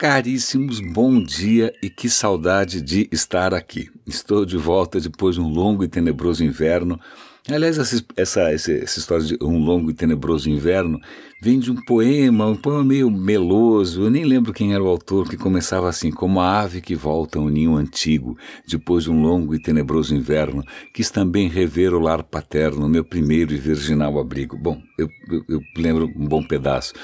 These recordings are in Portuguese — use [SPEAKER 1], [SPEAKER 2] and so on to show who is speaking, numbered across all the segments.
[SPEAKER 1] Caríssimos, bom dia e que saudade de estar aqui. Estou de volta depois de um longo e tenebroso inverno. Aliás, essa, essa, essa, história de um longo e tenebroso inverno vem de um poema, um poema meio meloso. Eu nem lembro quem era o autor, que começava assim: Como a ave que volta ao ninho antigo, depois de um longo e tenebroso inverno, quis também rever o lar paterno, meu primeiro e virginal abrigo. Bom, eu, eu, eu lembro um bom pedaço.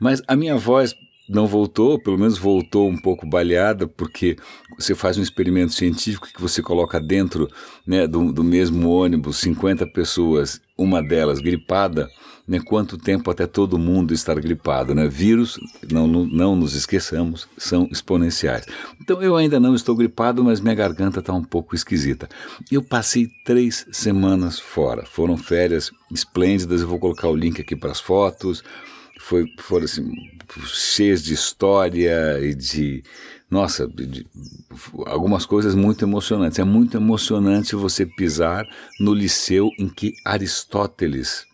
[SPEAKER 1] Mas a minha voz não voltou, pelo menos voltou um pouco baleada, porque você faz um experimento científico que você coloca dentro né, do, do mesmo ônibus 50 pessoas, uma delas gripada, né, quanto tempo até todo mundo estar gripado. Né? Vírus, não, não, nos esqueçamos, são exponenciais. Então eu ainda não estou gripado, mas minha garganta está um pouco esquisita. Eu passei três semanas fora, foram férias esplêndidas, eu vou colocar o link aqui para as fotos foi, foram assim, cheias de história e de, nossa, de, algumas coisas muito emocionantes. É muito emocionante você pisar no liceu em que Aristóteles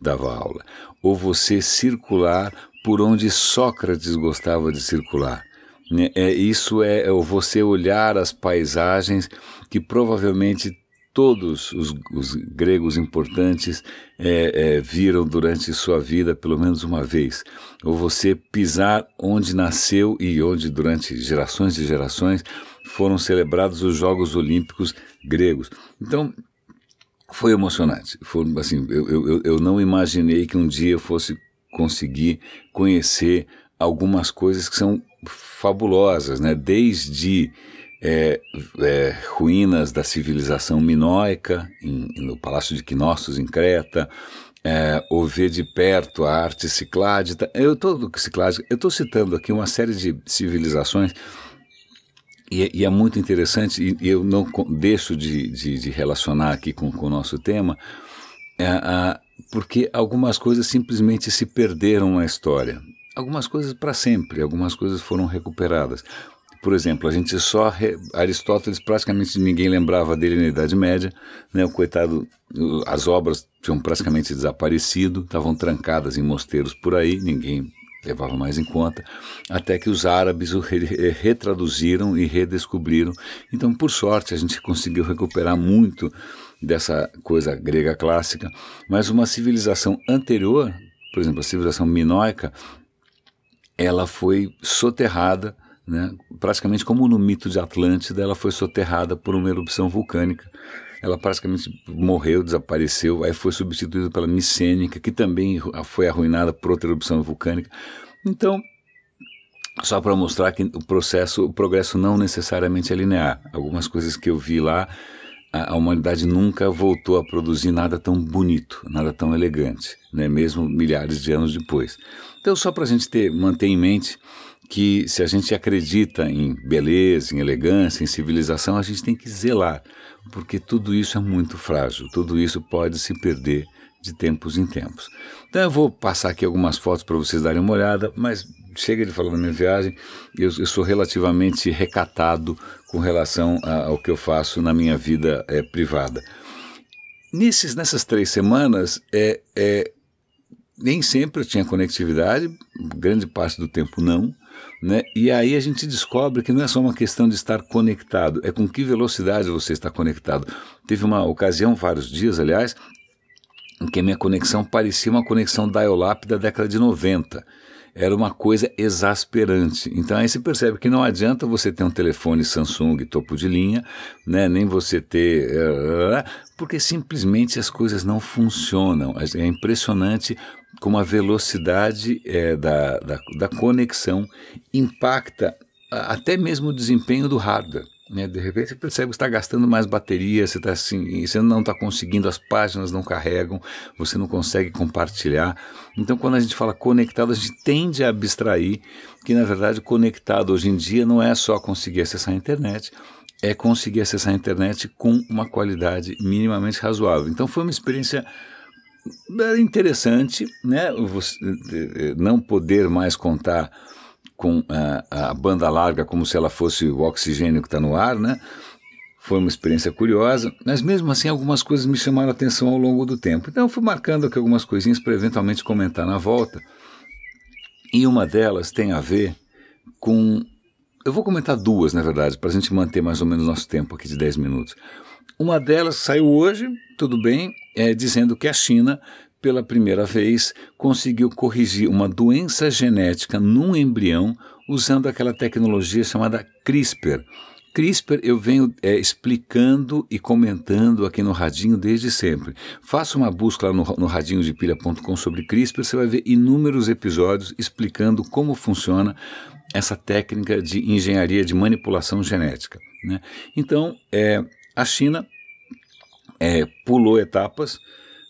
[SPEAKER 1] dava aula, ou você circular por onde Sócrates gostava de circular. Né? É, isso é, é você olhar as paisagens que provavelmente todos os, os gregos importantes é, é, viram durante sua vida pelo menos uma vez. Ou você pisar onde nasceu e onde durante gerações e gerações foram celebrados os Jogos Olímpicos gregos. Então, foi emocionante. Foi, assim, eu, eu, eu não imaginei que um dia eu fosse conseguir conhecer algumas coisas que são fabulosas, né? Desde é, é, ruínas da civilização minoica, em, no Palácio de Quinossos, em Creta, é, ou ver de perto a arte cicládita. Eu estou citando aqui uma série de civilizações e, e é muito interessante, e, eu não deixo de, de, de relacionar aqui com, com o nosso tema, é, a, porque algumas coisas simplesmente se perderam na história. Algumas coisas para sempre, algumas coisas foram recuperadas. Por exemplo, a gente só. Re... Aristóteles praticamente ninguém lembrava dele na Idade Média, né? O coitado, as obras tinham praticamente desaparecido, estavam trancadas em mosteiros por aí, ninguém levava mais em conta, até que os árabes o re retraduziram e redescobriram. Então, por sorte, a gente conseguiu recuperar muito dessa coisa grega clássica, mas uma civilização anterior, por exemplo, a civilização minoica, ela foi soterrada né? Praticamente como no mito de Atlântida, ela foi soterrada por uma erupção vulcânica. Ela praticamente morreu, desapareceu, aí foi substituída pela Micênica, que também foi arruinada por outra erupção vulcânica. Então, só para mostrar que o processo, o progresso não necessariamente é linear. Algumas coisas que eu vi lá, a, a humanidade nunca voltou a produzir nada tão bonito, nada tão elegante, né? mesmo milhares de anos depois. Então, só para a gente ter, manter em mente que se a gente acredita em beleza, em elegância, em civilização, a gente tem que zelar, porque tudo isso é muito frágil, tudo isso pode se perder de tempos em tempos. Então eu vou passar aqui algumas fotos para vocês darem uma olhada, mas chega de falar da minha viagem, eu, eu sou relativamente recatado com relação a, ao que eu faço na minha vida é, privada. Nesses, nessas três semanas, é, é, nem sempre eu tinha conectividade, grande parte do tempo não, né? E aí a gente descobre que não é só uma questão de estar conectado, é com que velocidade você está conectado. Teve uma ocasião, vários dias, aliás, em que a minha conexão parecia uma conexão dial-up da década de 90. Era uma coisa exasperante. Então aí você percebe que não adianta você ter um telefone Samsung topo de linha, né? nem você ter. Eh, porque simplesmente as coisas não funcionam. É impressionante como a velocidade é, da, da, da, conexão impacta até mesmo o desempenho do hardware. Né? De repente você percebe que está gastando mais bateria, você, tá assim, você não está conseguindo, as páginas não carregam, você não consegue compartilhar. Então, quando a gente fala conectado, a gente tende a abstrair que, na verdade, conectado hoje em dia não é só conseguir acessar a internet, é conseguir acessar a internet com uma qualidade minimamente razoável. Então, foi uma experiência é interessante, né? Você, não poder mais contar com a, a, banda larga como se ela fosse o oxigênio que está no ar, né? Foi uma experiência curiosa, mas mesmo assim algumas coisas me chamaram a atenção ao longo do tempo. Então eu fui marcando aqui algumas coisinhas para eventualmente comentar na volta. E uma delas tem a ver com. Eu vou comentar duas, na verdade, para a gente manter mais ou menos nosso tempo aqui de 10 minutos. Uma delas saiu hoje, tudo bem, é, dizendo que a China, pela primeira vez, conseguiu corrigir uma doença genética num embrião usando aquela tecnologia chamada CRISPR. CRISPR eu venho é, explicando e comentando aqui no Radinho desde sempre. Faça uma busca lá no, no radinhodepilha.com sobre CRISPR, você vai ver inúmeros episódios explicando como funciona essa técnica de engenharia de manipulação genética. Né? Então, é, a China é, pulou etapas,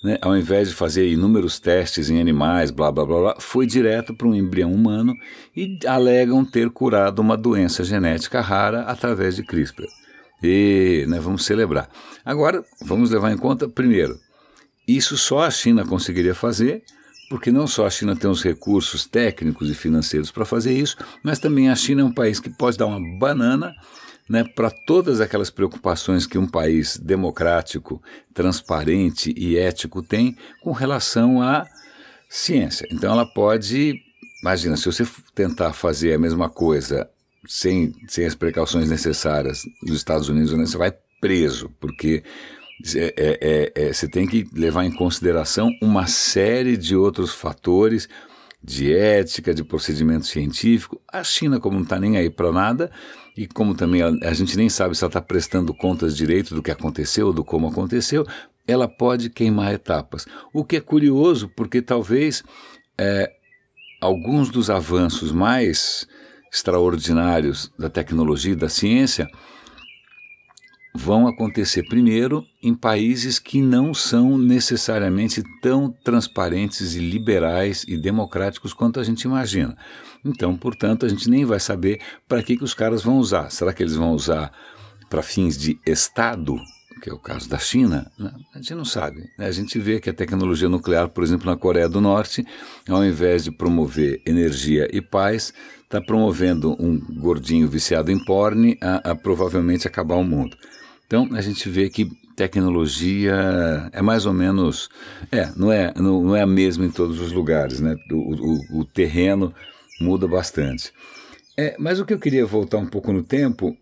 [SPEAKER 1] né, ao invés de fazer inúmeros testes em animais, blá blá blá, blá foi direto para um embrião humano e alegam ter curado uma doença genética rara através de CRISPR. E né, vamos celebrar. Agora, vamos levar em conta, primeiro, isso só a China conseguiria fazer, porque não só a China tem os recursos técnicos e financeiros para fazer isso, mas também a China é um país que pode dar uma banana né, para todas aquelas preocupações que um país democrático, transparente e ético tem com relação à ciência. Então ela pode, imagina, se você tentar fazer a mesma coisa sem, sem as precauções necessárias nos Estados Unidos, né, você vai preso, porque é, é, é, você tem que levar em consideração uma série de outros fatores de ética, de procedimento científico. A China, como não está nem aí para nada, e como também a, a gente nem sabe se ela está prestando contas direito do que aconteceu, do como aconteceu, ela pode queimar etapas. O que é curioso, porque talvez é, alguns dos avanços mais extraordinários da tecnologia e da ciência vão acontecer primeiro em países que não são necessariamente tão transparentes e liberais e democráticos quanto a gente imagina. Então, portanto, a gente nem vai saber para que, que os caras vão usar. Será que eles vão usar para fins de Estado, que é o caso da China? A gente não sabe. Né? A gente vê que a tecnologia nuclear, por exemplo, na Coreia do Norte, ao invés de promover energia e paz, está promovendo um gordinho viciado em porn a, a provavelmente acabar o mundo. Então a gente vê que tecnologia é mais ou menos. É, não é, não, é a mesma em todos os lugares, né? O, o, o terreno muda bastante. É, mas o que eu queria voltar um pouco no tempo,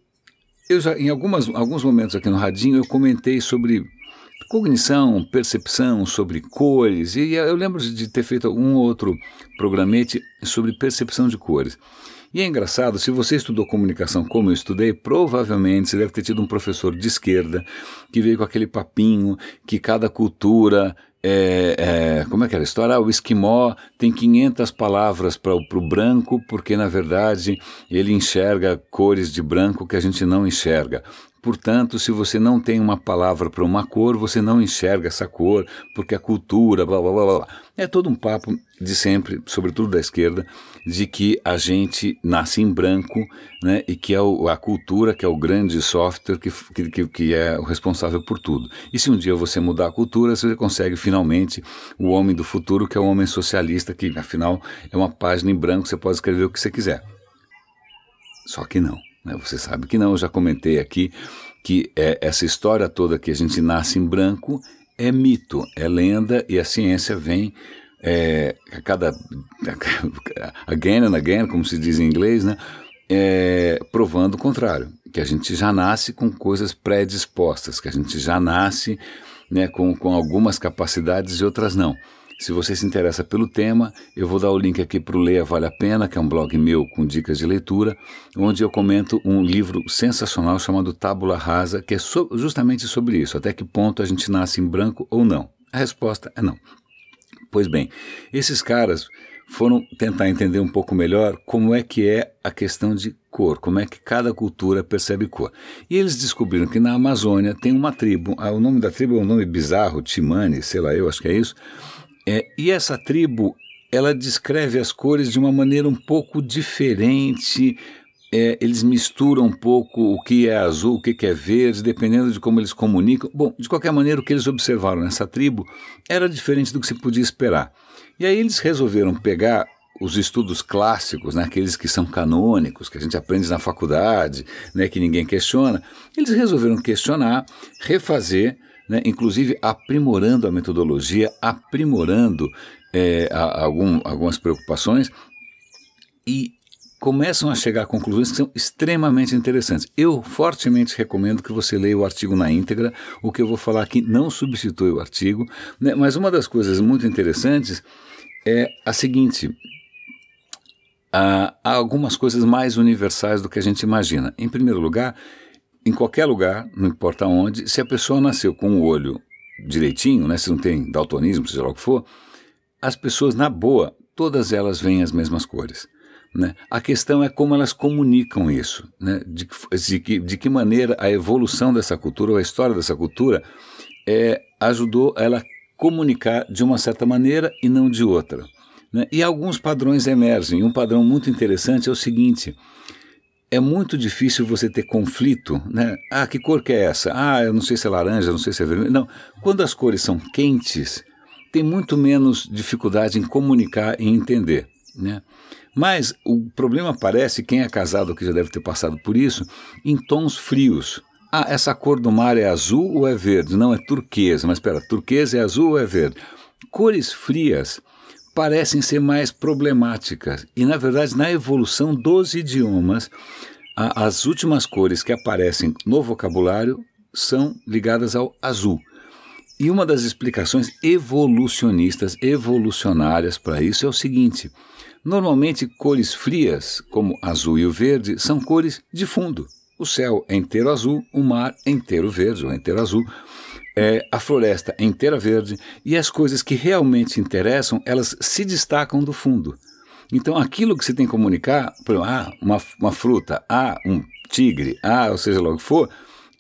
[SPEAKER 1] eu já, em algumas, alguns momentos aqui no Radinho, eu comentei sobre cognição, percepção, sobre cores, e eu lembro de ter feito um outro programete sobre percepção de cores. E é engraçado, se você estudou comunicação como eu estudei, provavelmente você deve ter tido um professor de esquerda que veio com aquele papinho que cada cultura é, é, como é que era a história? Ah, o esquimó tem 500 palavras para o branco, porque na verdade ele enxerga cores de branco que a gente não enxerga. Portanto, se você não tem uma palavra para uma cor, você não enxerga essa cor, porque a cultura, blá blá blá blá. É todo um papo de sempre, sobretudo da esquerda, de que a gente nasce em branco, né, e que é o, a cultura que é o grande software que, que, que é o responsável por tudo. E se um dia você mudar a cultura, você consegue finalmente o homem do futuro, que é o homem socialista, que afinal é uma página em branco, você pode escrever o que você quiser. Só que não. Né? Você sabe que não, eu já comentei aqui que é, essa história toda que a gente nasce em branco é mito, é lenda e a ciência vem é, a cada again and again, como se diz em inglês, né, é, provando o contrário, que a gente já nasce com coisas predispostas, que a gente já nasce né, com, com algumas capacidades e outras não. Se você se interessa pelo tema, eu vou dar o link aqui para o Leia Vale a Pena, que é um blog meu com dicas de leitura, onde eu comento um livro sensacional chamado Tábula Rasa, que é so justamente sobre isso, até que ponto a gente nasce em branco ou não. A resposta é não. Pois bem, esses caras foram tentar entender um pouco melhor como é que é a questão de cor, como é que cada cultura percebe cor. E eles descobriram que na Amazônia tem uma tribo, ah, o nome da tribo é um nome bizarro, Timani, sei lá, eu acho que é isso, é, e essa tribo, ela descreve as cores de uma maneira um pouco diferente. É, eles misturam um pouco o que é azul, o que é verde, dependendo de como eles comunicam. Bom, de qualquer maneira, o que eles observaram nessa tribo era diferente do que se podia esperar. E aí eles resolveram pegar os estudos clássicos, né, aqueles que são canônicos, que a gente aprende na faculdade, né, que ninguém questiona, eles resolveram questionar, refazer né, inclusive aprimorando a metodologia, aprimorando é, a, algum, algumas preocupações e começam a chegar a conclusões que são extremamente interessantes. Eu fortemente recomendo que você leia o artigo na íntegra. O que eu vou falar aqui não substitui o artigo, né? mas uma das coisas muito interessantes é a seguinte: há algumas coisas mais universais do que a gente imagina. Em primeiro lugar, em qualquer lugar, não importa onde, se a pessoa nasceu com o olho direitinho, né, se não tem daltonismo, seja lá o que for, as pessoas, na boa, todas elas veem as mesmas cores. Né? A questão é como elas comunicam isso, né? de, de, que, de que maneira a evolução dessa cultura, ou a história dessa cultura, é, ajudou ela comunicar de uma certa maneira e não de outra. Né? E alguns padrões emergem. Um padrão muito interessante é o seguinte: é muito difícil você ter conflito, né? Ah, que cor que é essa? Ah, eu não sei se é laranja, não sei se é vermelho. Não, quando as cores são quentes, tem muito menos dificuldade em comunicar e entender, né? Mas o problema aparece, quem é casado que já deve ter passado por isso, em tons frios. Ah, essa cor do mar é azul ou é verde? Não, é turquesa. Mas espera, turquesa é azul ou é verde? Cores frias parecem ser mais problemáticas. E, na verdade, na evolução dos idiomas, a, as últimas cores que aparecem no vocabulário são ligadas ao azul. E uma das explicações evolucionistas, evolucionárias para isso é o seguinte: Normalmente, cores frias, como azul e o verde, são cores de fundo. O céu é inteiro azul, o mar é inteiro verde ou inteiro azul, é, a floresta é inteira verde e as coisas que realmente interessam, elas se destacam do fundo. Então, aquilo que você tem que comunicar, por exemplo, ah, uma, uma fruta, ah, um tigre, ah, ou seja lá o que for,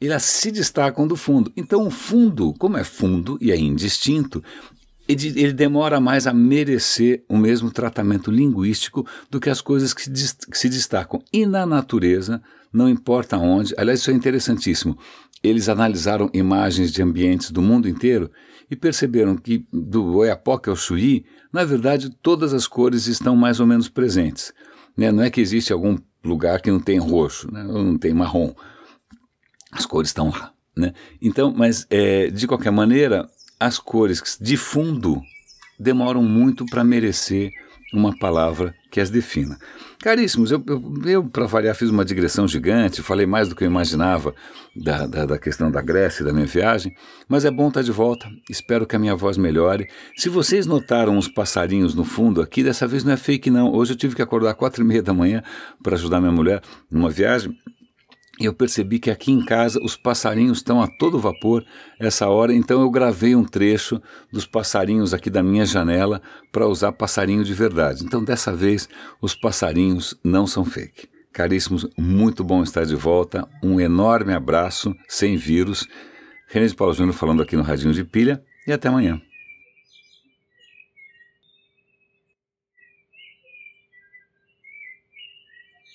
[SPEAKER 1] elas se destacam do fundo. Então, o fundo, como é fundo e é indistinto, ele, demora mais a merecer o mesmo tratamento linguístico do que as coisas que, que se destacam. E na natureza, não importa onde, aliás, isso é interessantíssimo. Eles analisaram imagens de ambientes do mundo inteiro e perceberam que do Oiapoque ao Chuí, na verdade, todas as cores estão mais ou menos presentes. Né? Não é que existe algum lugar que não tem roxo, né? ou não tem marrom. As cores estão lá. Né? Então, mas é, de qualquer maneira, as cores de fundo demoram muito para merecer uma palavra que as defina. Caríssimos, eu, eu, eu para variar, fiz uma digressão gigante, falei mais do que eu imaginava da, da, da, questão da Grécia e da minha viagem, mas é bom estar de volta, espero que a minha voz melhore. Se vocês notaram uns passarinhos no fundo aqui, dessa vez não é fake não, hoje eu tive que acordar quatro e meia da manhã para ajudar minha mulher numa viagem, eu percebi que aqui em casa os passarinhos estão a todo vapor essa hora, então eu gravei um trecho dos passarinhos aqui da minha janela para usar passarinho de verdade. Então dessa vez os passarinhos não são fake. Caríssimos, muito bom estar de volta. Um enorme abraço, sem vírus. René de Paulo Júnior falando aqui no Radinho de Pilha e até amanhã.